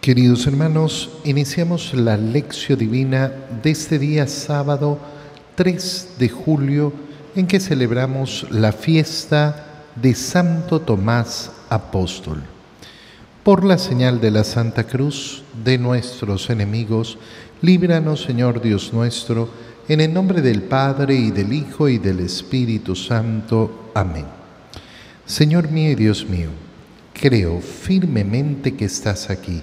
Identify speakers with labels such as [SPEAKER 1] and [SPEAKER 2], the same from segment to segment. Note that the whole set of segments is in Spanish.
[SPEAKER 1] Queridos hermanos, iniciamos la lección divina de este día sábado 3 de julio en que celebramos la fiesta de Santo Tomás Apóstol. Por la señal de la Santa Cruz de nuestros enemigos, líbranos Señor Dios nuestro, en el nombre del Padre y del Hijo y del Espíritu Santo. Amén. Señor mío y Dios mío, creo firmemente que estás aquí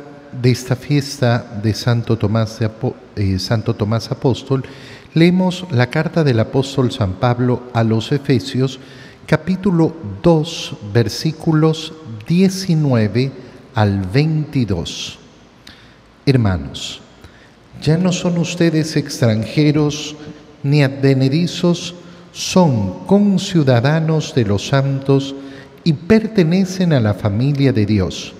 [SPEAKER 1] de esta fiesta de Santo Tomás, eh, Santo Tomás Apóstol, leemos la carta del apóstol San Pablo a los Efesios, capítulo 2, versículos 19 al 22. Hermanos, ya no son ustedes extranjeros ni advenedizos, son conciudadanos de los santos y pertenecen a la familia de Dios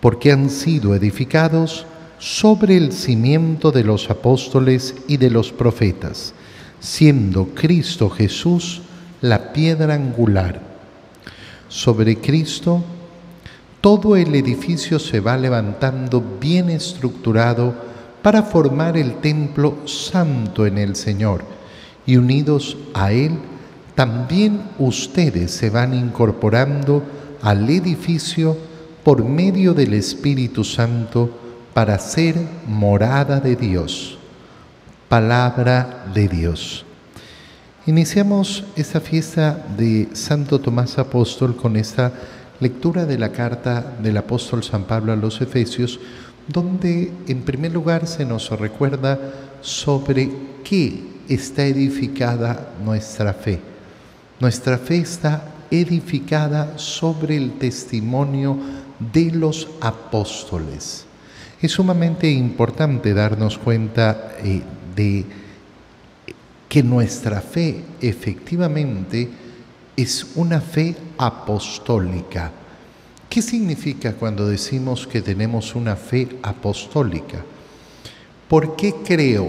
[SPEAKER 1] porque han sido edificados sobre el cimiento de los apóstoles y de los profetas, siendo Cristo Jesús la piedra angular. Sobre Cristo, todo el edificio se va levantando bien estructurado para formar el templo santo en el Señor, y unidos a Él, también ustedes se van incorporando al edificio por medio del Espíritu Santo para ser morada de Dios, palabra de Dios. Iniciamos esta fiesta de Santo Tomás Apóstol con esta lectura de la carta del apóstol San Pablo a los Efesios, donde en primer lugar se nos recuerda sobre qué está edificada nuestra fe. Nuestra fe está edificada sobre el testimonio de los apóstoles. Es sumamente importante darnos cuenta eh, de que nuestra fe efectivamente es una fe apostólica. ¿Qué significa cuando decimos que tenemos una fe apostólica? ¿Por qué creo?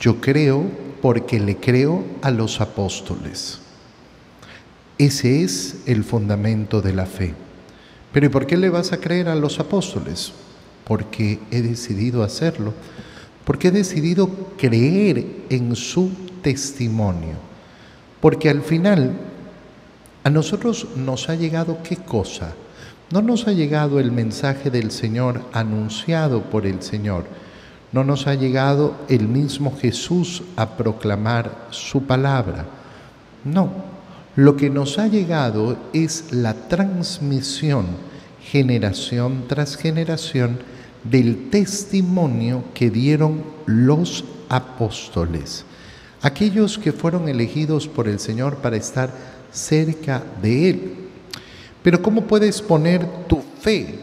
[SPEAKER 1] Yo creo porque le creo a los apóstoles. Ese es el fundamento de la fe. Pero ¿y por qué le vas a creer a los apóstoles? Porque he decidido hacerlo. Porque he decidido creer en su testimonio. Porque al final a nosotros nos ha llegado qué cosa? No nos ha llegado el mensaje del Señor anunciado por el Señor. No nos ha llegado el mismo Jesús a proclamar su palabra. No, lo que nos ha llegado es la transmisión generación tras generación del testimonio que dieron los apóstoles, aquellos que fueron elegidos por el Señor para estar cerca de Él. Pero ¿cómo puedes poner tu fe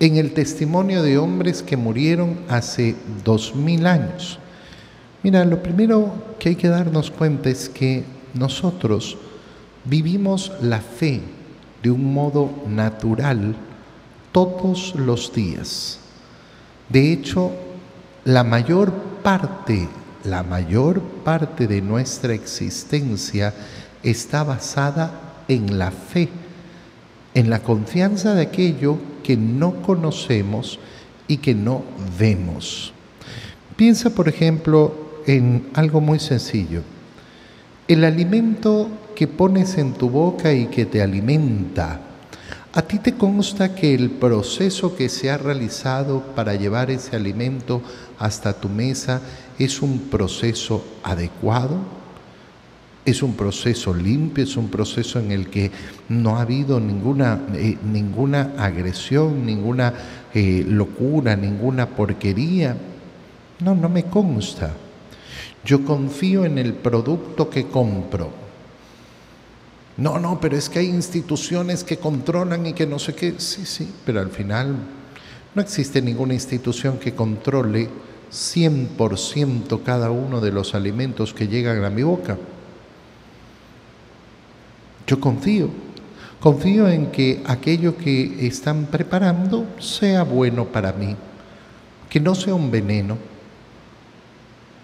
[SPEAKER 1] en el testimonio de hombres que murieron hace dos mil años? Mira, lo primero que hay que darnos cuenta es que nosotros vivimos la fe de un modo natural todos los días. De hecho, la mayor parte, la mayor parte de nuestra existencia está basada en la fe, en la confianza de aquello que no conocemos y que no vemos. Piensa, por ejemplo, en algo muy sencillo. El alimento que pones en tu boca y que te alimenta, ¿a ti te consta que el proceso que se ha realizado para llevar ese alimento hasta tu mesa es un proceso adecuado? Es un proceso limpio, es un proceso en el que no ha habido ninguna, eh, ninguna agresión, ninguna eh, locura, ninguna porquería. No, no me consta. Yo confío en el producto que compro. No, no, pero es que hay instituciones que controlan y que no sé qué. Sí, sí, pero al final no existe ninguna institución que controle 100% cada uno de los alimentos que llegan a mi boca. Yo confío, confío en que aquello que están preparando sea bueno para mí, que no sea un veneno.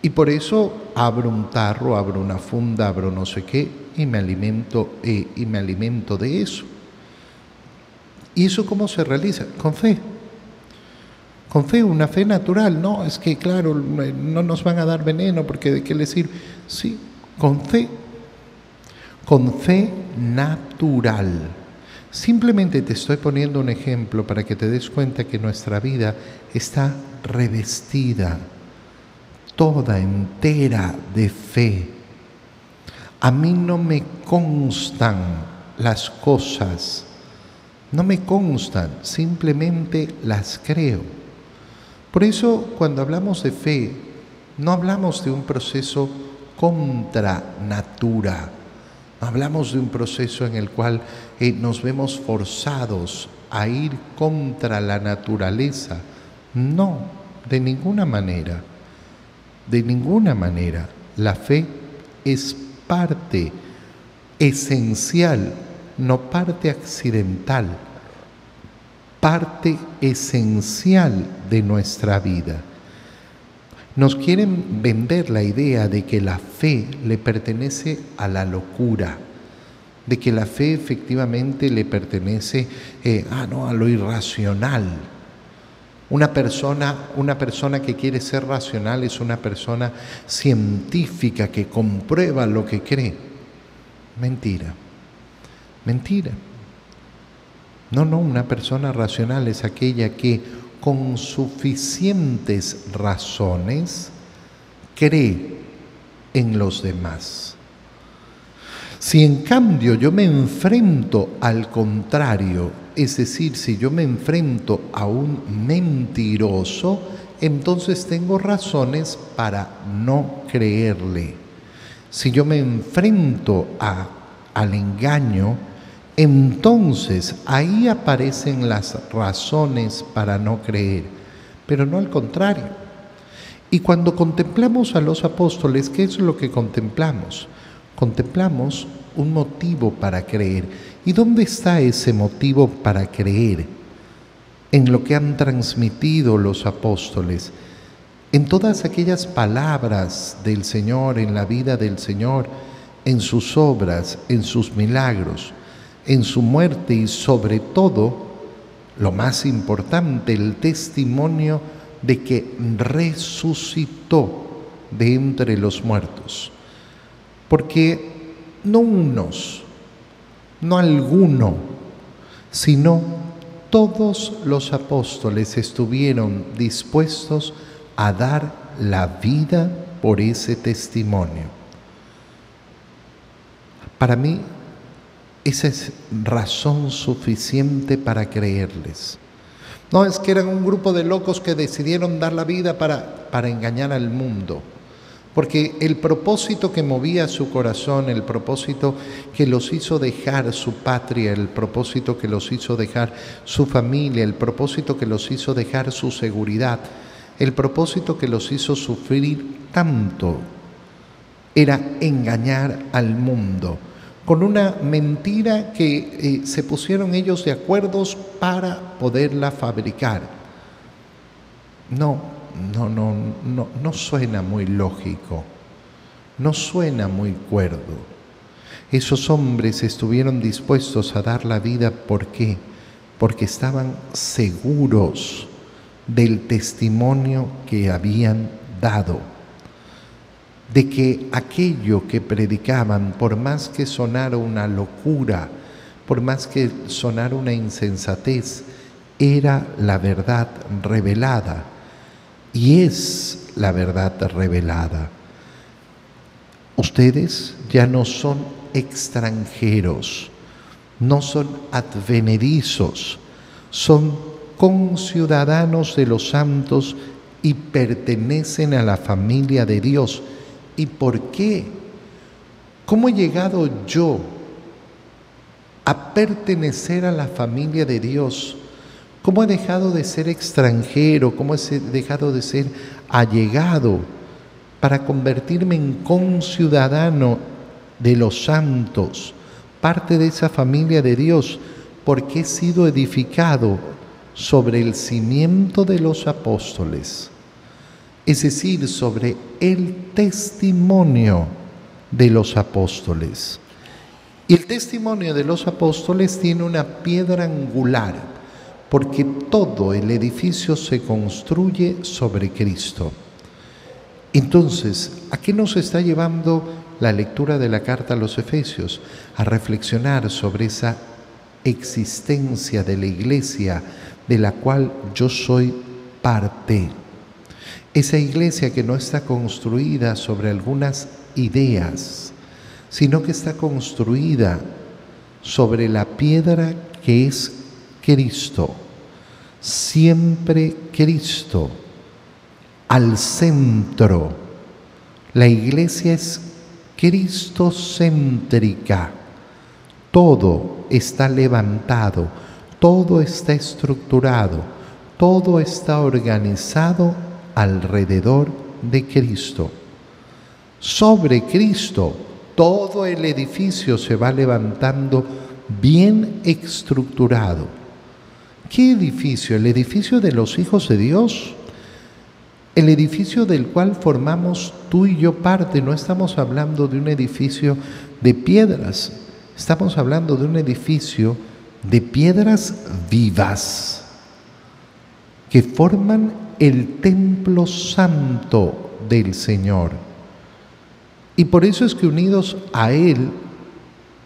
[SPEAKER 1] Y por eso abro un tarro, abro una funda, abro no sé qué y me alimento, eh, y me alimento de eso. ¿Y eso cómo se realiza? Con fe. Con fe, una fe natural. No, es que claro, no nos van a dar veneno porque de qué le sirve. Sí, con fe. Con fe natural. Simplemente te estoy poniendo un ejemplo para que te des cuenta que nuestra vida está revestida, toda entera de fe. A mí no me constan las cosas no me constan, simplemente las creo. Por eso cuando hablamos de fe, no hablamos de un proceso contra natura, hablamos de un proceso en el cual eh, nos vemos forzados a ir contra la naturaleza. No, de ninguna manera, de ninguna manera. La fe es parte esencial no parte accidental, parte esencial de nuestra vida. Nos quieren vender la idea de que la fe le pertenece a la locura, de que la fe efectivamente le pertenece eh, ah, no, a lo irracional. Una persona, una persona que quiere ser racional es una persona científica que comprueba lo que cree. Mentira. Mentira. No, no, una persona racional es aquella que con suficientes razones cree en los demás. Si en cambio yo me enfrento al contrario, es decir, si yo me enfrento a un mentiroso, entonces tengo razones para no creerle. Si yo me enfrento a, al engaño, entonces ahí aparecen las razones para no creer, pero no al contrario. Y cuando contemplamos a los apóstoles, ¿qué es lo que contemplamos? Contemplamos un motivo para creer. ¿Y dónde está ese motivo para creer? En lo que han transmitido los apóstoles, en todas aquellas palabras del Señor, en la vida del Señor, en sus obras, en sus milagros en su muerte y sobre todo, lo más importante, el testimonio de que resucitó de entre los muertos. Porque no unos, no alguno, sino todos los apóstoles estuvieron dispuestos a dar la vida por ese testimonio. Para mí esa es razón suficiente para creerles. No es que eran un grupo de locos que decidieron dar la vida para, para engañar al mundo. Porque el propósito que movía su corazón, el propósito que los hizo dejar su patria, el propósito que los hizo dejar su familia, el propósito que los hizo dejar su seguridad, el propósito que los hizo sufrir tanto, era engañar al mundo con una mentira que eh, se pusieron ellos de acuerdos para poderla fabricar. No, no, no, no, no suena muy lógico, no suena muy cuerdo. Esos hombres estuvieron dispuestos a dar la vida, ¿por qué? Porque estaban seguros del testimonio que habían dado de que aquello que predicaban, por más que sonara una locura, por más que sonara una insensatez, era la verdad revelada y es la verdad revelada. Ustedes ya no son extranjeros, no son advenedizos, son conciudadanos de los santos y pertenecen a la familia de Dios ¿Y por qué? ¿Cómo he llegado yo a pertenecer a la familia de Dios? ¿Cómo he dejado de ser extranjero? ¿Cómo he dejado de ser allegado para convertirme en conciudadano de los santos, parte de esa familia de Dios, porque he sido edificado sobre el cimiento de los apóstoles, es decir, sobre el testimonio de los apóstoles. Y el testimonio de los apóstoles tiene una piedra angular, porque todo el edificio se construye sobre Cristo. Entonces, ¿a qué nos está llevando la lectura de la carta a los Efesios? A reflexionar sobre esa existencia de la iglesia de la cual yo soy parte. Esa iglesia que no está construida sobre algunas ideas, sino que está construida sobre la piedra que es Cristo, siempre Cristo, al centro. La iglesia es cristocéntrica. Todo está levantado, todo está estructurado, todo está organizado alrededor de Cristo. Sobre Cristo todo el edificio se va levantando bien estructurado. ¿Qué edificio? El edificio de los hijos de Dios. El edificio del cual formamos tú y yo parte. No estamos hablando de un edificio de piedras. Estamos hablando de un edificio de piedras vivas que forman el templo santo del Señor. Y por eso es que unidos a Él,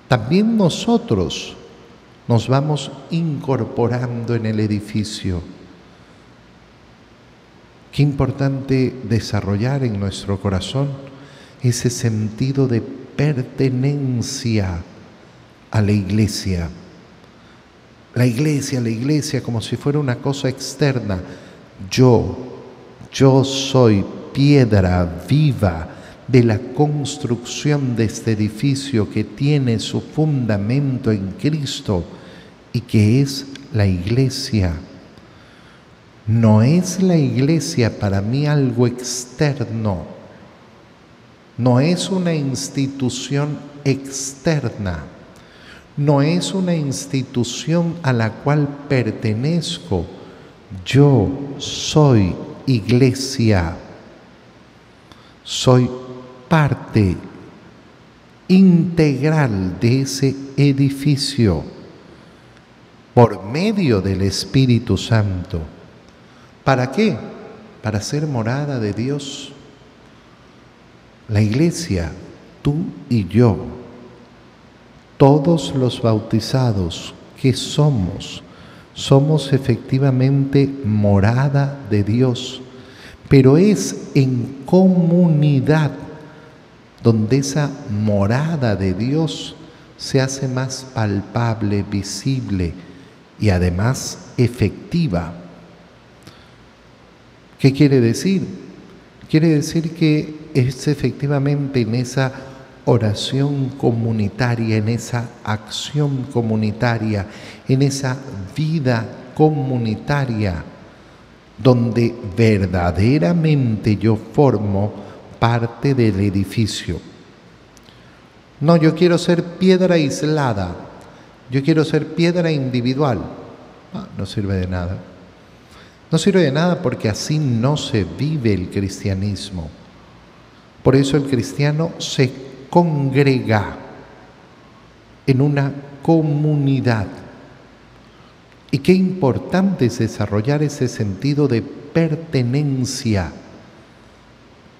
[SPEAKER 1] también nosotros nos vamos incorporando en el edificio. Qué importante desarrollar en nuestro corazón ese sentido de pertenencia a la iglesia. La iglesia, la iglesia como si fuera una cosa externa. Yo, yo soy piedra viva de la construcción de este edificio que tiene su fundamento en Cristo y que es la iglesia. No es la iglesia para mí algo externo, no es una institución externa, no es una institución a la cual pertenezco, yo soy iglesia, soy parte integral de ese edificio por medio del Espíritu Santo. ¿Para qué? Para ser morada de Dios. La iglesia, tú y yo, todos los bautizados que somos, somos efectivamente morada de Dios, pero es en comunidad donde esa morada de Dios se hace más palpable, visible y además efectiva. ¿Qué quiere decir? Quiere decir que es efectivamente en esa oración comunitaria, en esa acción comunitaria, en esa vida comunitaria, donde verdaderamente yo formo parte del edificio. No, yo quiero ser piedra aislada, yo quiero ser piedra individual. Ah, no sirve de nada. No sirve de nada porque así no se vive el cristianismo. Por eso el cristiano se congrega en una comunidad. Y qué importante es desarrollar ese sentido de pertenencia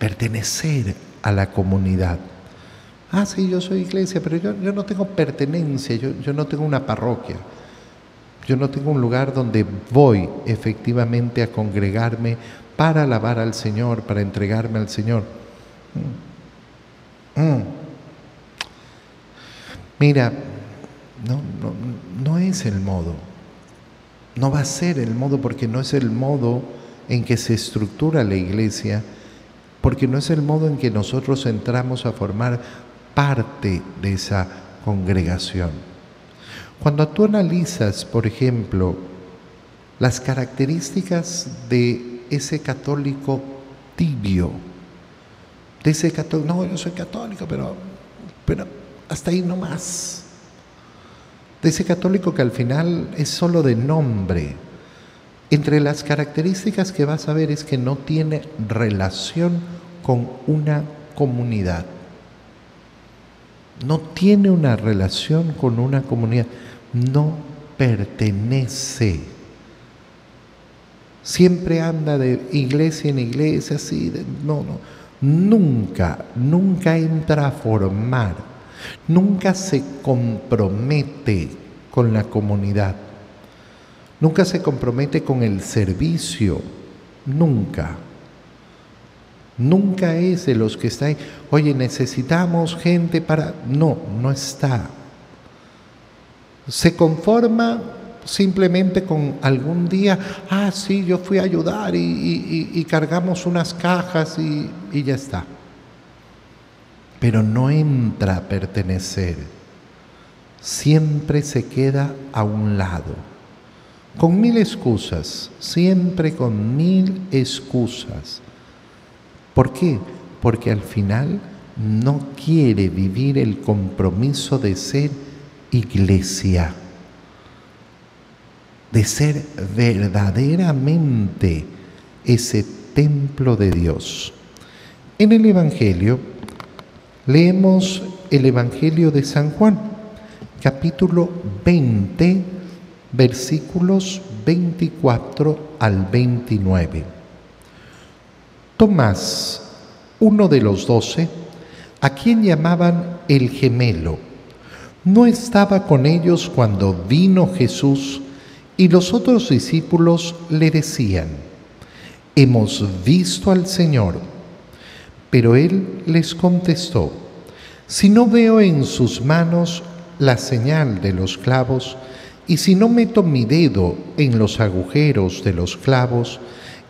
[SPEAKER 1] pertenecer a la comunidad. Ah, sí, yo soy iglesia, pero yo, no tengo pertenencia, yo, yo no tengo una parroquia, yo no tengo un lugar donde voy efectivamente a congregarme para alabar al Señor, para entregarme al Señor. Mm. Mm. Mira, no, no, no es el modo, no va a ser el modo porque no es el modo en que se estructura la iglesia porque no es el modo en que nosotros entramos a formar parte de esa congregación. Cuando tú analizas, por ejemplo, las características de ese católico tibio, de ese católico, no, yo soy católico, pero, pero hasta ahí no más, de ese católico que al final es solo de nombre. Entre las características que vas a ver es que no tiene relación con una comunidad. No tiene una relación con una comunidad. No pertenece. Siempre anda de iglesia en iglesia, así, no, no. Nunca, nunca entra a formar, nunca se compromete con la comunidad, nunca se compromete con el servicio, nunca. Nunca es de los que está ahí, oye, necesitamos gente para... No, no está. Se conforma simplemente con algún día, ah, sí, yo fui a ayudar y, cargamos unas cajas y, y ya está. Pero no entra a pertenecer, siempre se queda a un lado, con mil excusas, siempre con mil excusas. ¿Por qué? Porque al final no quiere vivir el compromiso de ser iglesia de ser verdaderamente ese templo de Dios. En el Evangelio leemos el Evangelio de San Juan, capítulo 20, versículos 24 al 29. Tomás, uno de los doce, a quien llamaban el gemelo, no estaba con ellos cuando vino Jesús y los otros discípulos le decían, hemos visto al Señor. Pero él les contestó, si no veo en sus manos la señal de los clavos, y si no meto mi dedo en los agujeros de los clavos,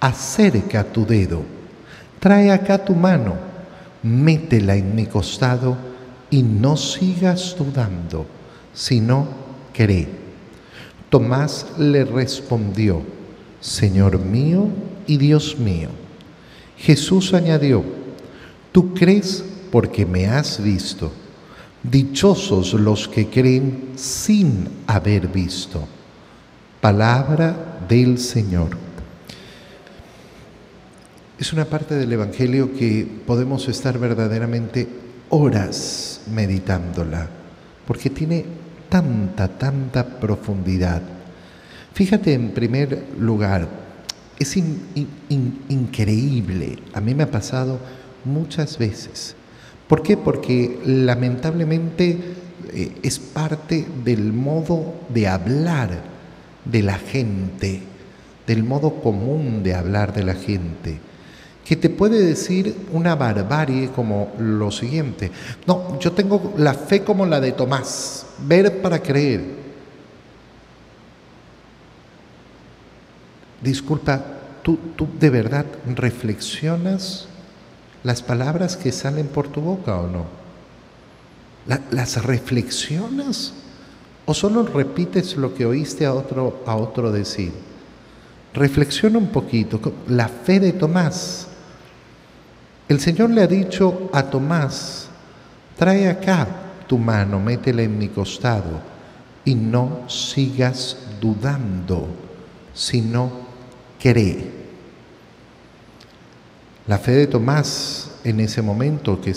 [SPEAKER 1] acerca tu dedo, trae acá tu mano, métela en mi costado y no sigas dudando, sino cree. Tomás le respondió, Señor mío y Dios mío. Jesús añadió, tú crees porque me has visto. Dichosos los que creen sin haber visto. Palabra del Señor. Es una parte del Evangelio que podemos estar verdaderamente horas meditándola, porque tiene tanta, tanta profundidad. Fíjate en primer lugar, es increíble, a mí me ha pasado muchas veces. ¿Por qué? Porque lamentablemente eh, es parte del modo de hablar de la gente, del modo común de hablar de la gente que te puede decir una barbarie como lo siguiente. No, yo tengo la fe como la de Tomás, ver para creer. Disculpa, ¿tú, tú de verdad reflexionas las palabras que salen por tu boca o no? ¿Las reflexionas o solo repites lo que oíste a otro, a otro decir? Reflexiona un poquito. La fe de Tomás el Señor le ha dicho a Tomás, trae acá tu mano, métela en mi costado y no sigas dudando, sino cree. La fe de Tomás en ese momento que,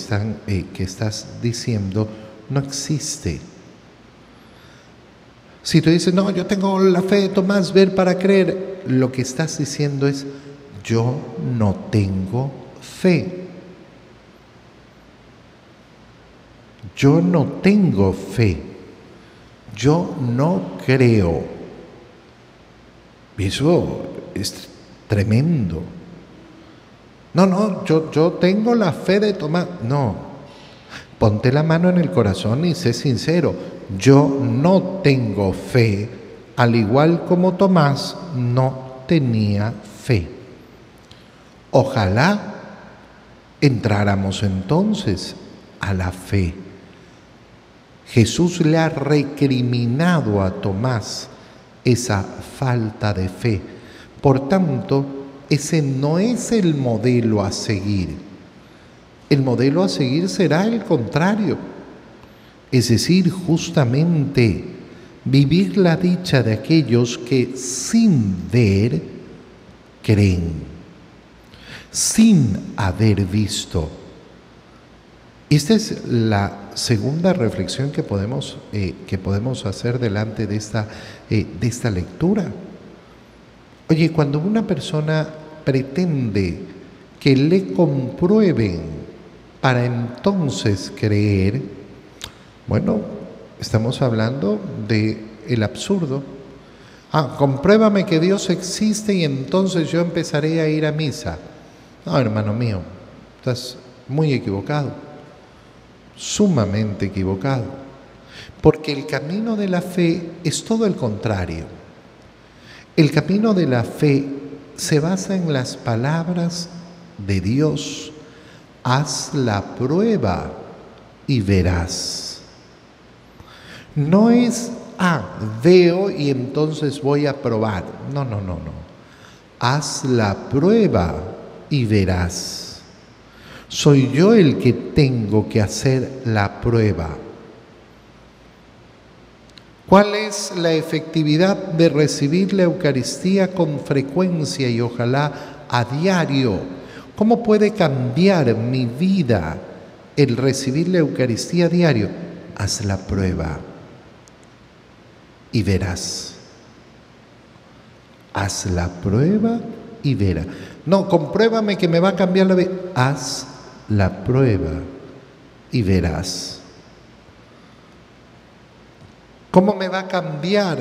[SPEAKER 1] eh, que estás diciendo no existe. Si tú dices, no, yo tengo la fe de Tomás, ver para creer, lo que estás diciendo es, yo no tengo fe. Yo no tengo fe. Yo no creo. Eso es tremendo. No, no, yo, yo tengo la fe de Tomás. No, ponte la mano en el corazón y sé sincero. Yo no tengo fe, al igual como Tomás no tenía fe. Ojalá entráramos entonces a la fe. Jesús le ha recriminado a Tomás esa falta de fe. Por tanto, ese no es el modelo a seguir. El modelo a seguir será el contrario. Es decir, justamente vivir la dicha de aquellos que sin ver creen, sin haber visto. Esta es la segunda reflexión que podemos, eh, que podemos hacer delante de esta, eh, de esta lectura. Oye, cuando una persona pretende que le comprueben para entonces creer, bueno, estamos hablando de el absurdo. Ah, compruébame que Dios existe y entonces yo empezaré a ir a misa. No, hermano mío, estás muy equivocado, sumamente equivocado, porque el camino de la fe es todo el contrario. El camino de la fe se basa en las palabras de Dios. Haz la prueba y verás. No es, ah, veo y entonces voy a probar. No, no, no, no. Haz la prueba y verás. Soy yo el que tengo que hacer la prueba. ¿Cuál es la efectividad de recibir la Eucaristía con frecuencia y ojalá a diario? ¿Cómo puede cambiar mi vida el recibir la Eucaristía a diario? Haz la prueba y verás. Haz la prueba y verás. No, compruébame que me va a cambiar la vida. Haz la prueba y verás. ¿Cómo me va a cambiar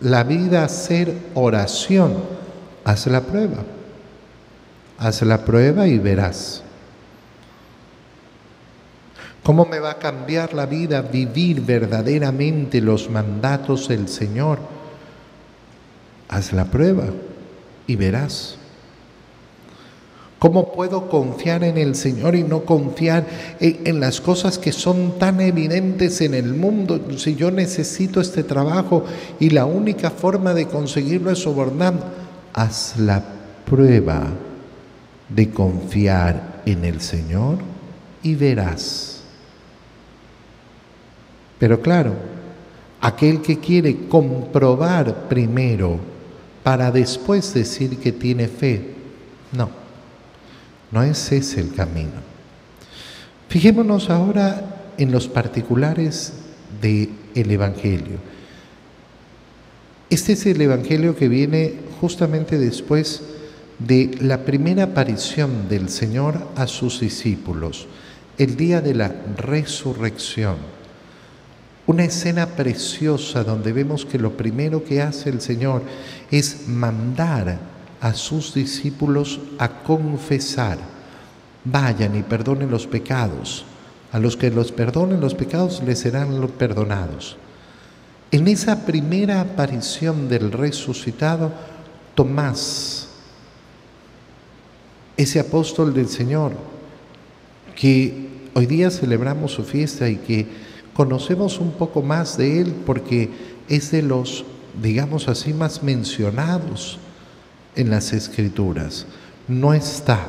[SPEAKER 1] la vida hacer oración? Haz la prueba. Haz la prueba y verás. ¿Cómo me va a cambiar la vida vivir verdaderamente los mandatos del Señor? Haz la prueba y verás. ¿Cómo puedo confiar en el Señor y no confiar en, las cosas que son tan evidentes en el mundo? Si yo necesito este trabajo y la única forma de conseguirlo es sobornando, haz la prueba de confiar en el Señor y verás. Pero claro, aquel que quiere comprobar primero para después decir que tiene fe, no no es ese el camino. Fijémonos ahora en los particulares del Evangelio. Este es el Evangelio que viene justamente después de la primera aparición del Señor a sus discípulos, el día de la resurrección. Una escena preciosa donde vemos que lo primero que hace el Señor es mandar a sus discípulos a confesar, vayan y perdonen los pecados. A los que los perdonen los pecados les serán perdonados. En esa primera aparición del resucitado, Tomás, ese apóstol del Señor, que hoy día celebramos su fiesta y que conocemos un poco más de él porque es de los, digamos así, más mencionados en las escrituras, no está.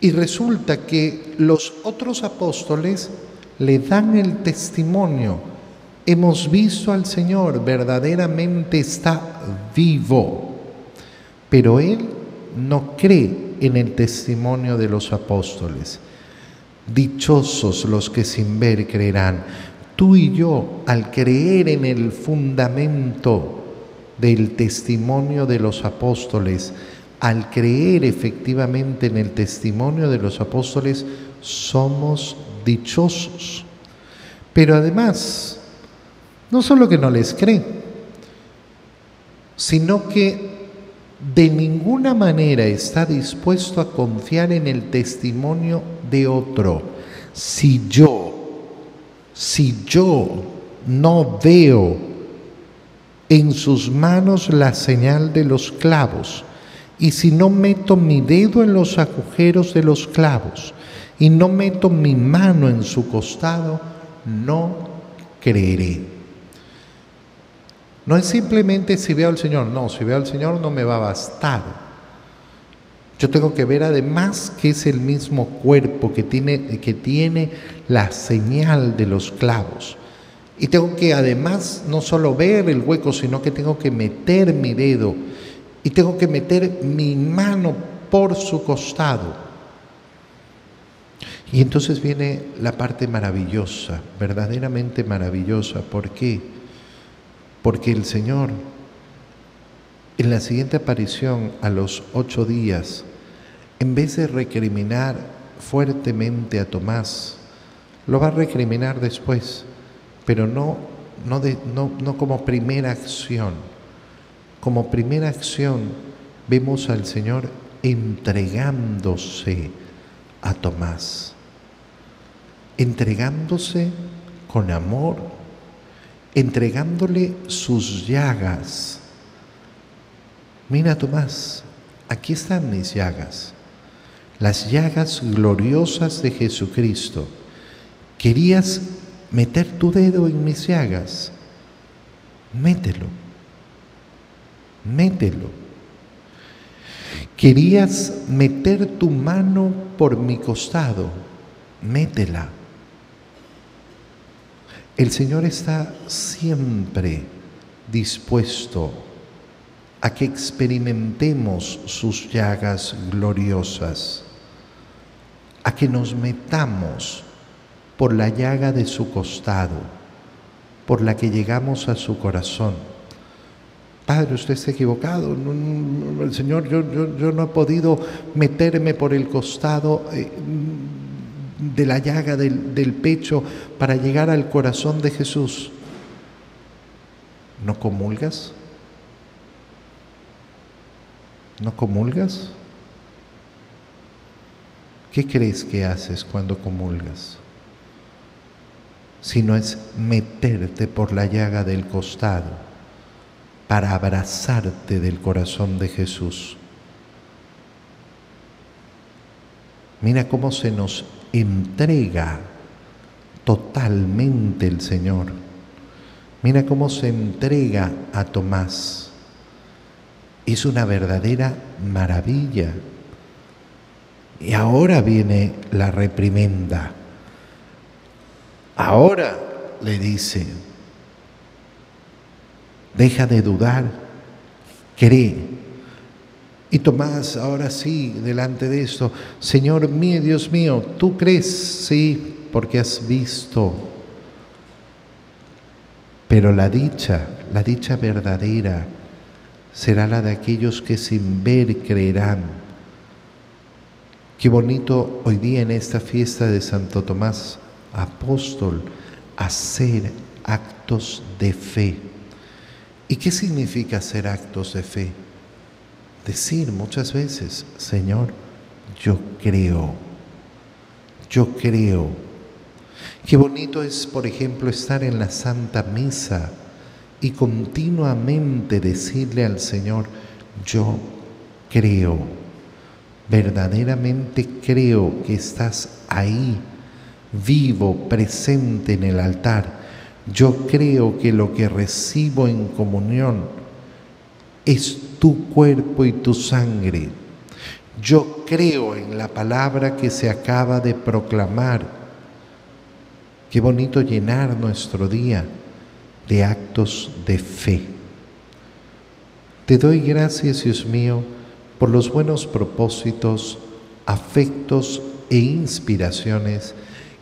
[SPEAKER 1] Y resulta que los otros apóstoles le dan el testimonio. Hemos visto al Señor, verdaderamente está vivo. Pero Él no cree en el testimonio de los apóstoles. Dichosos los que sin ver creerán. Tú y yo, al creer en el fundamento del testimonio de los apóstoles, al creer efectivamente en el testimonio de los apóstoles, somos dichosos. Pero además, no solo que no les cree, sino que de ninguna manera está dispuesto a confiar en el testimonio de otro. Si yo, si yo no veo en sus manos la señal de los clavos, y si no meto mi dedo en los agujeros de los clavos, y no meto mi mano en su costado, no creeré. No es simplemente si veo al Señor, no, si veo al Señor no me va a bastar. Yo tengo que ver además que es el mismo cuerpo que tiene, que tiene la señal de los clavos. Y tengo que además no solo ver el hueco, sino que tengo que meter mi dedo y tengo que meter mi mano por su costado y entonces viene la parte maravillosa, verdaderamente maravillosa. ¿Por qué? Porque el Señor, en la siguiente aparición, a los ocho días, en vez de recriminar fuertemente a Tomás, lo va a recriminar después, pero no, no, no, no como primera acción. Como primera acción vemos al Señor entregándose a Tomás entregándose con amor, entregándole sus llagas. Mira Tomás, aquí están mis llagas, las llagas gloriosas de Jesucristo. ¿Querías meter tu dedo en mis llagas? Mételo, mételo. ¿Querías meter tu mano por mi costado? Métela el Señor está siempre dispuesto a que experimentemos sus llagas gloriosas, a que nos metamos por la llaga de su costado, por la que llegamos a su corazón. Padre, usted está equivocado. el Señor, yo, no he podido meterme por el costado. Eh, de la llaga del, del pecho para llegar al corazón de Jesús, ¿no comulgas? ¿No comulgas? ¿Qué crees que haces cuando comulgas? Si no es meterte por la llaga del costado para abrazarte del corazón de Jesús. Mira cómo se nos entrega totalmente el Señor. Mira cómo se entrega a Tomás. Es una verdadera maravilla. Y ahora viene la reprimenda. Ahora le dice, deja de dudar, cree y Tomás, ahora sí, delante de esto, Señor mío, Dios mío, ¿tú crees? Sí, porque has visto. Pero la dicha, la dicha verdadera, será la de aquellos que sin ver creerán. Qué bonito hoy día en esta fiesta de Santo Tomás, apóstol, hacer actos de fe. ¿Y qué significa hacer actos de fe? decir muchas veces, Señor, yo creo, yo creo. Qué bonito es, por ejemplo, estar en la Santa Misa y continuamente decirle al Señor, yo creo, verdaderamente creo que estás ahí, vivo, presente en el altar. Yo creo que lo que recibo en comunión es tu cuerpo y tu sangre. Yo creo en la palabra que se acaba de proclamar. Qué bonito llenar nuestro día de actos de fe. Te doy gracias, Dios mío, por los buenos propósitos, afectos e inspiraciones